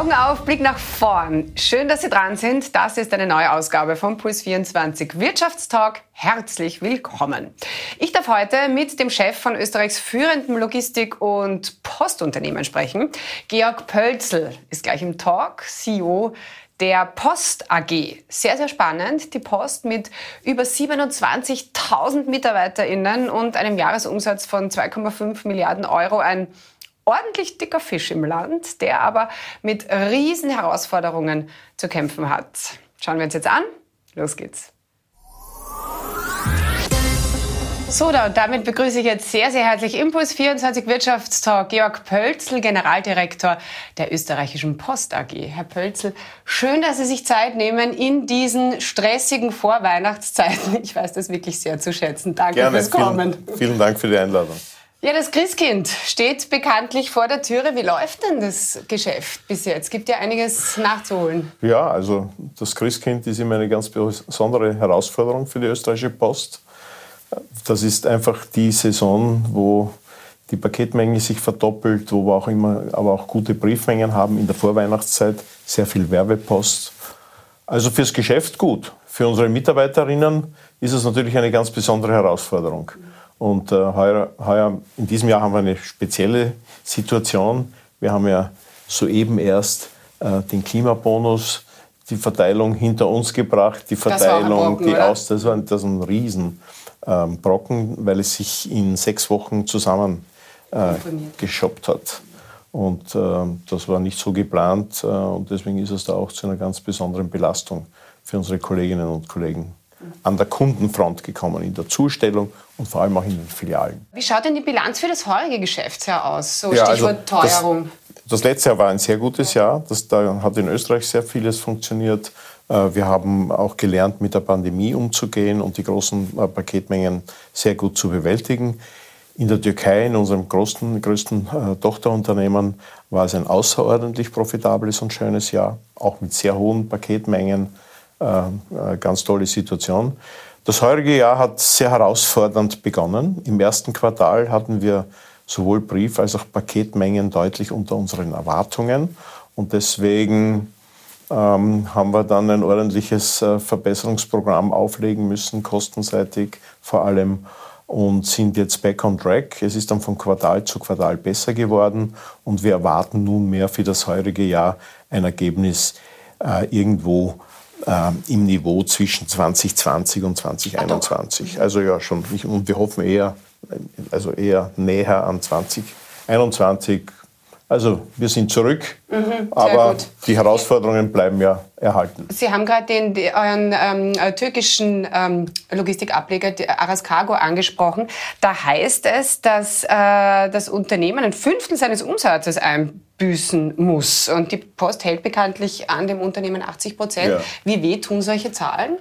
Augen auf, Blick nach vorn. Schön, dass Sie dran sind. Das ist eine neue Ausgabe von Puls 24 Wirtschaftstalk. Herzlich willkommen. Ich darf heute mit dem Chef von Österreichs führendem Logistik- und Postunternehmen sprechen. Georg Pölzl ist gleich im Talk, CEO der Post AG. Sehr, sehr spannend. Die Post mit über 27.000 MitarbeiterInnen und einem Jahresumsatz von 2,5 Milliarden Euro. Ein ordentlich dicker Fisch im Land, der aber mit riesen Herausforderungen zu kämpfen hat. Schauen wir uns jetzt an. Los geht's. So, da, damit begrüße ich jetzt sehr, sehr herzlich Impuls 24 Wirtschaftstalk Georg Pölzl, Generaldirektor der österreichischen Post AG. Herr Pölzl, schön, dass Sie sich Zeit nehmen in diesen stressigen Vorweihnachtszeiten. Ich weiß das wirklich sehr zu schätzen. Danke Gerne. fürs Kommen. Vielen, vielen Dank für die Einladung. Ja, das Christkind steht bekanntlich vor der Türe. Wie läuft denn das Geschäft bis jetzt? Gibt ja einiges nachzuholen. Ja, also das Christkind ist immer eine ganz besondere Herausforderung für die österreichische Post. Das ist einfach die Saison, wo die Paketmenge sich verdoppelt, wo wir auch immer, aber auch gute Briefmengen haben in der Vorweihnachtszeit, sehr viel Werbepost. Also fürs Geschäft gut. Für unsere Mitarbeiterinnen ist es natürlich eine ganz besondere Herausforderung. Und äh, heuer, heuer, in diesem Jahr haben wir eine spezielle Situation. Wir haben ja soeben erst äh, den Klimabonus, die Verteilung hinter uns gebracht, die Verteilung, Brocken, die aus, das war, das war ein Riesen ähm, weil es sich in sechs Wochen zusammen äh, geshoppt hat. Und äh, das war nicht so geplant äh, und deswegen ist es da auch zu einer ganz besonderen Belastung für unsere Kolleginnen und Kollegen an der Kundenfront gekommen, in der Zustellung und vor allem auch in den Filialen. Wie schaut denn die Bilanz für das heurige Geschäftsjahr aus? So ja, Stichwort also Teuerung. Das, das, letzte Jahr war ein sehr gutes Jahr. Das, da hat in Österreich sehr vieles funktioniert. Äh, wir haben auch gelernt, mit der Pandemie umzugehen und die großen äh, Paketmengen sehr gut zu bewältigen. In der Türkei, in unserem größten, größten äh, Tochterunternehmen, war es ein außerordentlich profitables und schönes Jahr, auch mit sehr hohen Paketmengen. Ganz tolle Situation. Das heurige Jahr hat sehr herausfordernd begonnen. Im ersten Quartal hatten wir sowohl Brief- als auch Paketmengen deutlich unter unseren Erwartungen. Und deswegen ähm, haben wir dann ein ordentliches äh, Verbesserungsprogramm auflegen müssen, kostenseitig vor allem, und sind jetzt back on track. Es ist dann von Quartal zu Quartal besser geworden und wir erwarten nunmehr für das heurige Jahr ein Ergebnis äh, irgendwo äh, im Niveau zwischen 2020 und 2021. Also ja, schon, und wir hoffen eher, also eher näher an 2021 also wir sind zurück, mhm, aber gut. die Herausforderungen bleiben ja erhalten. Sie haben gerade den, den, euren ähm, äh, türkischen ähm, Logistikableger Aras Cargo angesprochen. Da heißt es, dass äh, das Unternehmen ein Fünftel seines Umsatzes einbüßen muss. Und die Post hält bekanntlich an dem Unternehmen 80 Prozent. Ja. Wie weh tun solche Zahlen?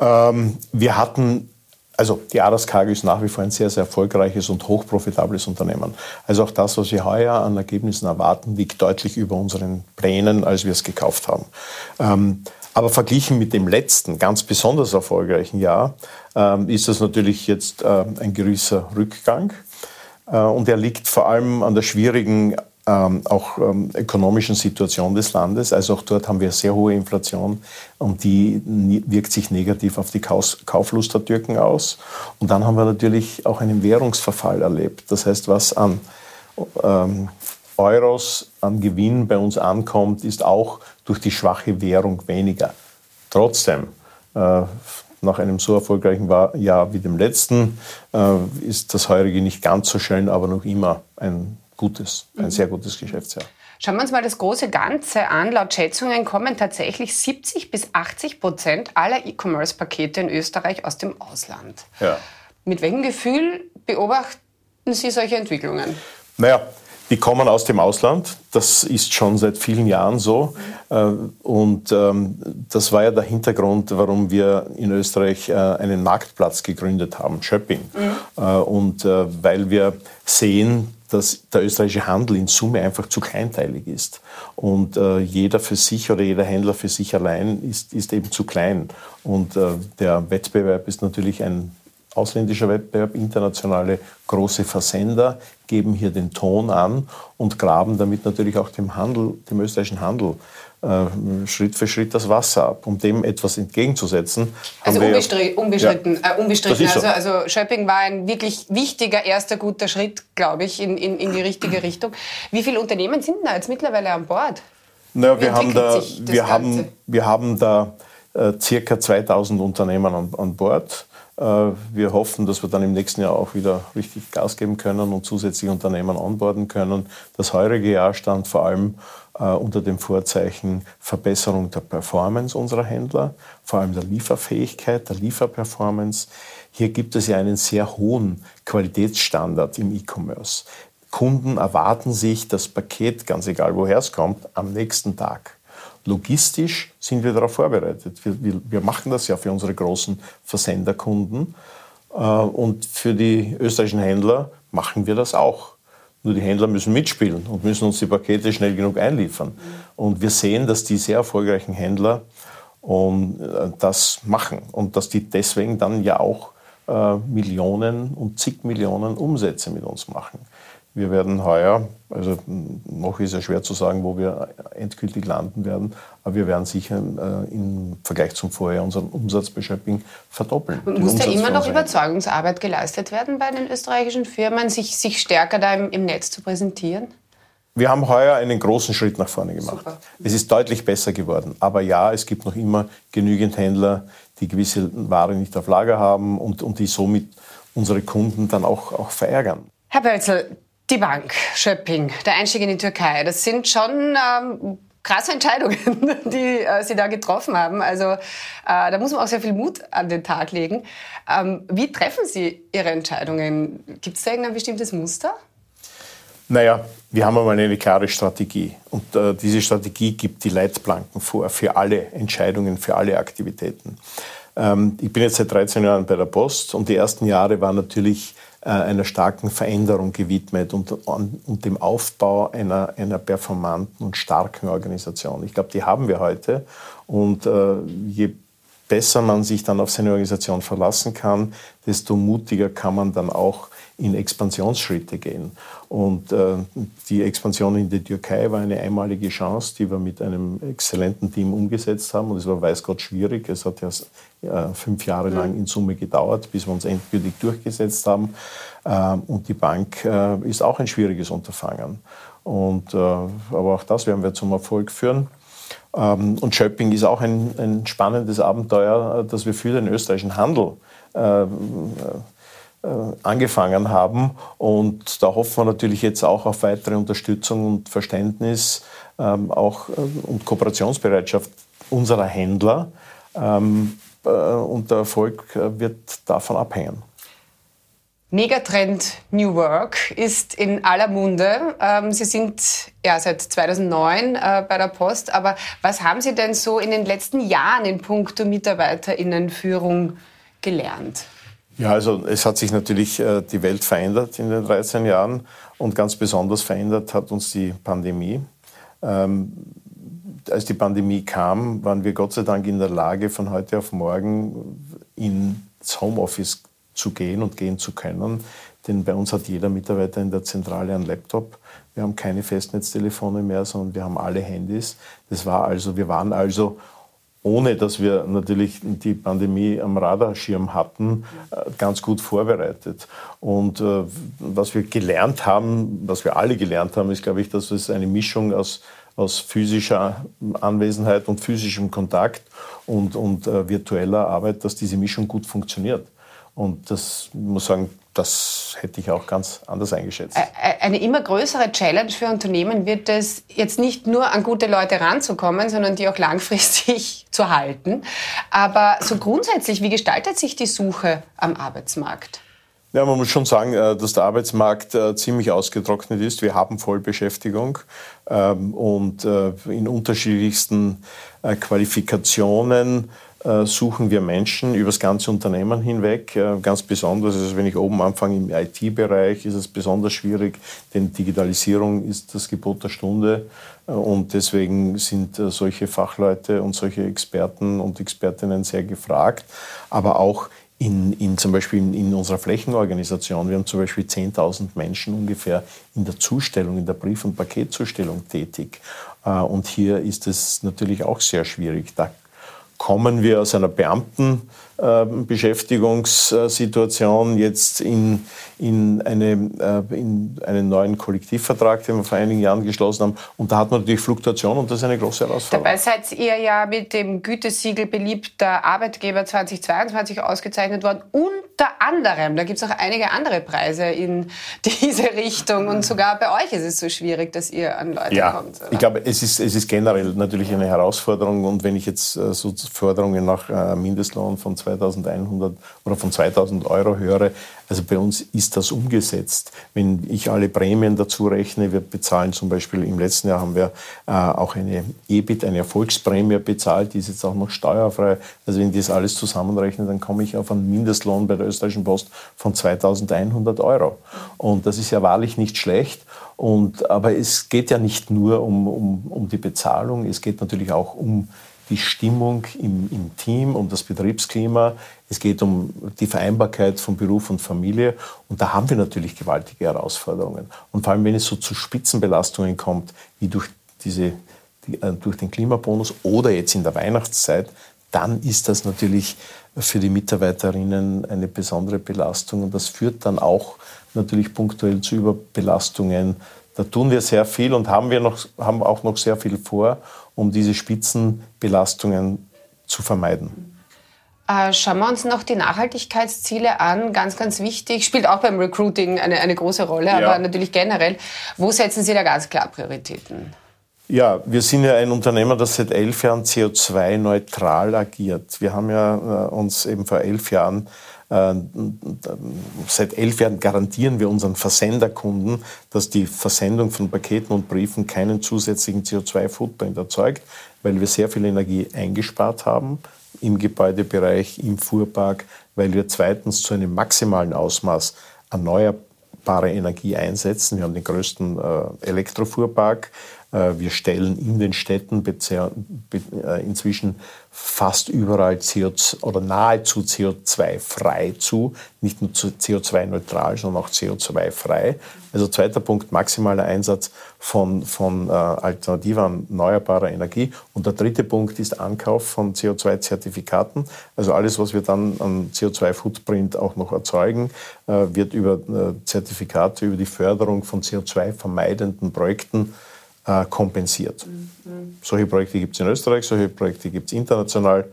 Ähm, wir hatten also die Aras Cargo ist nach wie vor ein sehr, sehr erfolgreiches und hochprofitables Unternehmen. Also auch das, was wir heuer an Ergebnissen erwarten, liegt deutlich über unseren Plänen, als wir es gekauft haben. Ähm, aber verglichen mit dem letzten, ganz besonders erfolgreichen Jahr, ähm, ist das natürlich jetzt äh, ein gewisser Rückgang. Äh, und er liegt vor allem an der schwierigen ähm, auch ähm, ökonomischen Situation des Landes. Also auch dort haben wir sehr hohe Inflation und die wirkt sich negativ auf die Kauflust der Türken aus. Und dann haben wir natürlich auch einen Währungsverfall erlebt. Das heißt, was an ähm, Euros an Gewinn bei uns ankommt, ist auch durch die schwache Währung weniger. Trotzdem, äh, nach einem so erfolgreichen Jahr wie dem letzten, äh, ist das heurige nicht ganz so schön, aber noch immer ein gutes, ein mhm. sehr gutes Geschäftsjahr. Schauen wir uns mal das große Ganze an. Laut Schätzungen kommen tatsächlich 70 bis 80 Prozent aller E-Commerce-Pakete in Österreich aus dem Ausland. Ja. Mit welchem Gefühl beobachten Sie solche Entwicklungen? Naja, die kommen aus dem Ausland. Das ist schon seit vielen Jahren so. Mhm. Und ähm, das war ja der Hintergrund, warum wir in Österreich äh, einen Marktplatz gegründet haben, Shopping. Mhm. Und weil wir sehen, dass der österreichische Handel in Summe einfach zu kleinteilig ist. Und äh, jeder für sich oder jeder Händler für sich allein ist, ist eben zu klein. Und äh, der Wettbewerb ist natürlich ein ausländischer Wettbewerb, internationale große Versender geben hier den Ton an und graben damit natürlich auch dem Handel, dem österreichischen Handel äh, Schritt für Schritt das Wasser ab. Um dem etwas entgegenzusetzen. Also unbestri unbestritten, ja, äh, unbestritten. So. Also, also Schöpping war ein wirklich wichtiger erster guter Schritt, glaube ich, in, in, in die richtige Richtung. Wie viele Unternehmen sind da jetzt mittlerweile an Bord? Naja, wir haben, da, wir, haben, wir haben da äh, circa 2000 Unternehmen an, an Bord. Äh, wir hoffen, dass wir dann im nächsten Jahr auch wieder richtig Gas geben können und zusätzliche Unternehmen onboarden können. Das heurige Jahr stand vor allem äh, unter dem Vorzeichen Verbesserung der Performance unserer Händler, vor allem der Lieferfähigkeit, der Lieferperformance. Hier gibt es ja einen sehr hohen Qualitätsstandard im E-Commerce. Kunden erwarten sich das Paket, ganz egal woher es kommt, am nächsten Tag. Logistisch sind wir darauf vorbereitet. Wir, wir, wir machen das ja für unsere großen Versenderkunden. Äh, und für die österreichischen Händler machen wir das auch. Nur die Händler müssen mitspielen und müssen uns die Pakete schnell genug einliefern. Und wir sehen, dass die sehr erfolgreichen Händler und, äh, das machen und dass die deswegen dann ja auch äh, Millionen und zig Millionen Umsätze mit uns machen. Wir werden heuer, also noch ist es schwer zu sagen, wo wir endgültig landen werden, aber wir werden sicher äh, im Vergleich zum Vorjahr unseren Umsatz bei Shopping verdoppeln. Und muss da immer noch Überzeugungsarbeit geleistet werden bei den österreichischen Firmen, sich, sich stärker da im, im Netz zu präsentieren? Wir haben heuer einen großen Schritt nach vorne gemacht. Super. Es ist deutlich besser geworden. Aber ja, es gibt noch immer genügend Händler, die gewisse Ware nicht auf Lager haben und, und die somit unsere Kunden dann auch, auch verärgern. Herr Bölzel, die Bank, Schöpping, der Einstieg in die Türkei, das sind schon ähm, krasse Entscheidungen, die äh, Sie da getroffen haben. Also äh, da muss man auch sehr viel Mut an den Tag legen. Ähm, wie treffen Sie Ihre Entscheidungen? Gibt es da irgendein bestimmtes Muster? Naja, wir haben einmal eine klare Strategie. Und äh, diese Strategie gibt die Leitplanken vor für alle Entscheidungen, für alle Aktivitäten. Ähm, ich bin jetzt seit 13 Jahren bei der Post und die ersten Jahre waren natürlich einer starken Veränderung gewidmet und, und dem Aufbau einer, einer performanten und starken Organisation. Ich glaube, die haben wir heute. Und äh, je besser man sich dann auf seine Organisation verlassen kann, desto mutiger kann man dann auch in Expansionsschritte gehen. Und äh, die Expansion in die Türkei war eine einmalige Chance, die wir mit einem exzellenten Team umgesetzt haben. Und es war weiß Gott schwierig. Es hat ja äh, fünf Jahre lang in Summe gedauert, bis wir uns endgültig durchgesetzt haben. Ähm, und die Bank äh, ist auch ein schwieriges Unterfangen. Und, äh, aber auch das werden wir zum Erfolg führen. Ähm, und Schöpping ist auch ein, ein spannendes Abenteuer, äh, das wir für den österreichischen Handel äh, angefangen haben. Und da hoffen wir natürlich jetzt auch auf weitere Unterstützung und Verständnis ähm, auch, und Kooperationsbereitschaft unserer Händler. Ähm, und der Erfolg wird davon abhängen. Megatrend New Work ist in aller Munde. Ähm, Sie sind ja seit 2009 äh, bei der Post, aber was haben Sie denn so in den letzten Jahren in puncto Mitarbeiterinnenführung gelernt? Ja, also es hat sich natürlich äh, die Welt verändert in den 13 Jahren und ganz besonders verändert hat uns die Pandemie. Ähm, als die Pandemie kam, waren wir Gott sei Dank in der Lage, von heute auf morgen ins Homeoffice zu gehen und gehen zu können. Denn bei uns hat jeder Mitarbeiter in der Zentrale einen Laptop. Wir haben keine Festnetztelefone mehr, sondern wir haben alle Handys. Das war also, wir waren also, ohne dass wir natürlich die Pandemie am Radarschirm hatten, äh, ganz gut vorbereitet. Und äh, was wir gelernt haben, was wir alle gelernt haben, ist, glaube ich, dass es eine Mischung aus, aus physischer Anwesenheit und physischem Kontakt und, und äh, virtueller Arbeit, dass diese Mischung gut funktioniert. Und das muss sagen, das hätte ich auch ganz anders eingeschätzt. Eine immer größere Challenge für Unternehmen wird es, jetzt nicht nur an gute Leute ranzukommen, sondern die auch langfristig zu halten. Aber so grundsätzlich, wie gestaltet sich die Suche am Arbeitsmarkt? Ja, man muss schon sagen, äh, dass der Arbeitsmarkt äh, ziemlich ausgetrocknet ist. Wir haben Vollbeschäftigung ähm, und äh, in unterschiedlichsten Qualifikationen suchen wir Menschen über das ganze Unternehmen hinweg. Äh, ganz besonders, also wenn ich oben anfange im IT-Bereich, ist es besonders schwierig, denn Digitalisierung ist das Gebot der Stunde. Äh, und deswegen sind solche Fachleute und solche Experten und Expertinnen sehr gefragt. Aber auch in, in zum Beispiel in, in, unserer Flächenorganisation. Wir haben zum Beispiel 10.000 Menschen ungefähr in der Zustellung, in der Brief- und Paketzustellung tätig. Äh, und hier ist es natürlich auch sehr schwierig. Da kommen wir aus einer Beamtenbeschäftigungssituation jetzt in, in, eine, äh, in einen neuen Kollektivvertrag, den wir vor einigen Jahren geschlossen haben. Und da hat man natürlich Fluktuation und das ist eine große Herausforderung. Dabei seid ihr ja mit dem Gütesiegel beliebter Arbeitgeber 2022 ausgezeichnet worden. Unter anderem, da gibt es auch einige andere Preise in diese Richtung. Und sogar bei euch ist es so schwierig, dass ihr an Leute ja, kommt. Oder? Ich glaube, es ist, es ist generell natürlich eine Herausforderung. Und wenn ich jetzt äh, so Forderungen nach äh, Mindestlohn von 2100 oder von 2000 Euro höre, also bei uns ist das umgesetzt. Wenn ich alle Prämien dazu rechne, wir bezahlen zum Beispiel im letzten Jahr haben wir äh, auch eine EBIT, eine Erfolgsprämie bezahlt, die ist jetzt auch noch steuerfrei. Also wenn ich das alles zusammenrechne, dann komme ich auf einen Mindestlohn bei der österreichischen Post von 2100 Euro. Und das ist ja wahrlich nicht schlecht. Und, aber es geht ja nicht nur um, um, um die Bezahlung, es geht natürlich auch um die Stimmung im, im, Team, um das Betriebsklima. Es geht um die Vereinbarkeit von Beruf und Familie. Und da haben wir natürlich gewaltige Herausforderungen. Und vor allem, wenn es so zu Spitzenbelastungen kommt, wie durch, diese, die, äh, durch den Klimabonus oder jetzt in der Weihnachtszeit, dann ist das natürlich für die Mitarbeiterinnen eine besondere Belastung. Und das führt dann auch natürlich punktuell zu Überbelastungen. Da tun wir sehr viel und haben wir noch, haben auch noch sehr viel vor um diese Spitzenbelastungen zu vermeiden. Äh, schauen wir uns noch die Nachhaltigkeitsziele an. Ganz, ganz wichtig. Spielt auch beim Recruiting eine, eine große Rolle, ja. aber natürlich generell. Wo setzen Sie da ganz klar Prioritäten? Ja, wir sind ja ein Unternehmen, das seit elf Jahren CO2-neutral agiert. Wir haben ja äh, uns eben vor elf Jahren seit elf Jahren garantieren wir unseren Versenderkunden, dass die Versendung von Paketen und Briefen keinen zusätzlichen CO2-Footprint erzeugt, weil wir sehr viel Energie eingespart haben im Gebäudebereich, im Fuhrpark, weil wir zweitens zu einem maximalen Ausmaß erneuerbare Energie einsetzen. Wir haben den größten äh, Elektrofuhrpark. Äh, wir stellen in den Städten inzwischen fast überall CO2 oder nahezu CO2-frei zu. Nicht nur CO2-neutral, sondern auch CO2-frei. Also zweiter Punkt, maximaler Einsatz von, von äh, alternativer erneuerbarer Energie. Und der dritte Punkt ist Ankauf von CO2-Zertifikaten. Also alles, was wir dann an CO2-Footprint auch noch erzeugen, äh, wird über äh, Zertifikate, über die Förderung von CO2-vermeidenden Projekten äh, kompensiert. Mhm. Solche Projekte gibt es in Österreich, solche Projekte gibt es international.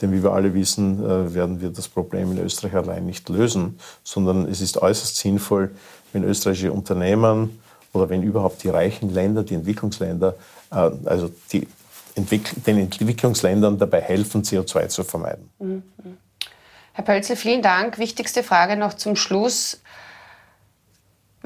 Denn wie wir alle wissen, äh, werden wir das Problem in Österreich allein nicht lösen, sondern es ist äußerst sinnvoll, wenn österreichische Unternehmen oder wenn überhaupt die reichen Länder, die Entwicklungsländer, äh, also die Entwick den Entwicklungsländern dabei helfen, CO2 zu vermeiden. Mhm. Herr Pölzel, vielen Dank. Wichtigste Frage noch zum Schluss.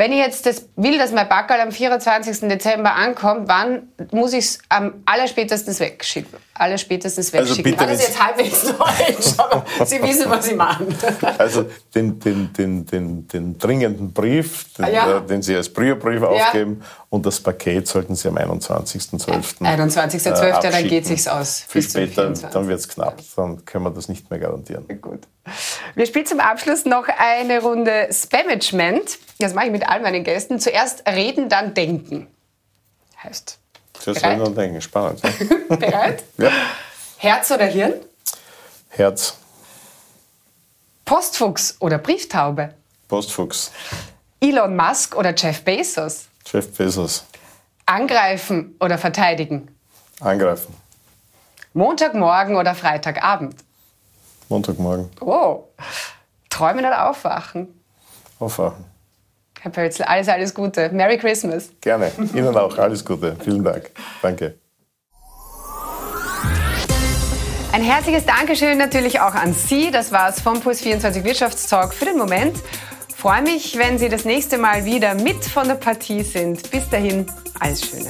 Wenn ich jetzt das will, dass mein Backerl am 24. Dezember ankommt, wann muss ich es am allerspätestens wegschicken? Allerspätestens wegschicken. Also das jetzt halbwegs deutsch, aber Sie wissen, was ich meine. Also den, den, den, den, den dringenden Brief, den, ja. äh, den Sie als Priobrief ja. aufgeben und das Paket sollten Sie am 21.12. 21.12. Äh, dann geht es sich aus. Viel später, dann wird es knapp. Dann können wir das nicht mehr garantieren. Gut. Wir spielen zum Abschluss noch eine Runde Spamagement. Das mache ich mit all meinen Gästen. Zuerst reden, dann denken. Heißt. Zuerst reden und denken. Spannend. bereit? Ja. Herz oder Hirn? Herz. Postfuchs oder Brieftaube? Postfuchs. Elon Musk oder Jeff Bezos? Jeff Bezos. Angreifen oder verteidigen? Angreifen. Montagmorgen oder Freitagabend? Montagmorgen. Oh. Träumen oder aufwachen? Aufwachen. Herr Pölzl, alles, alles Gute. Merry Christmas. Gerne. Ihnen auch. Alles Gute. Vielen Dank. Danke. Ein herzliches Dankeschön natürlich auch an Sie. Das war es vom Puls 24 Wirtschaftstalk für den Moment. Freue mich, wenn Sie das nächste Mal wieder mit von der Partie sind. Bis dahin, alles Schöne.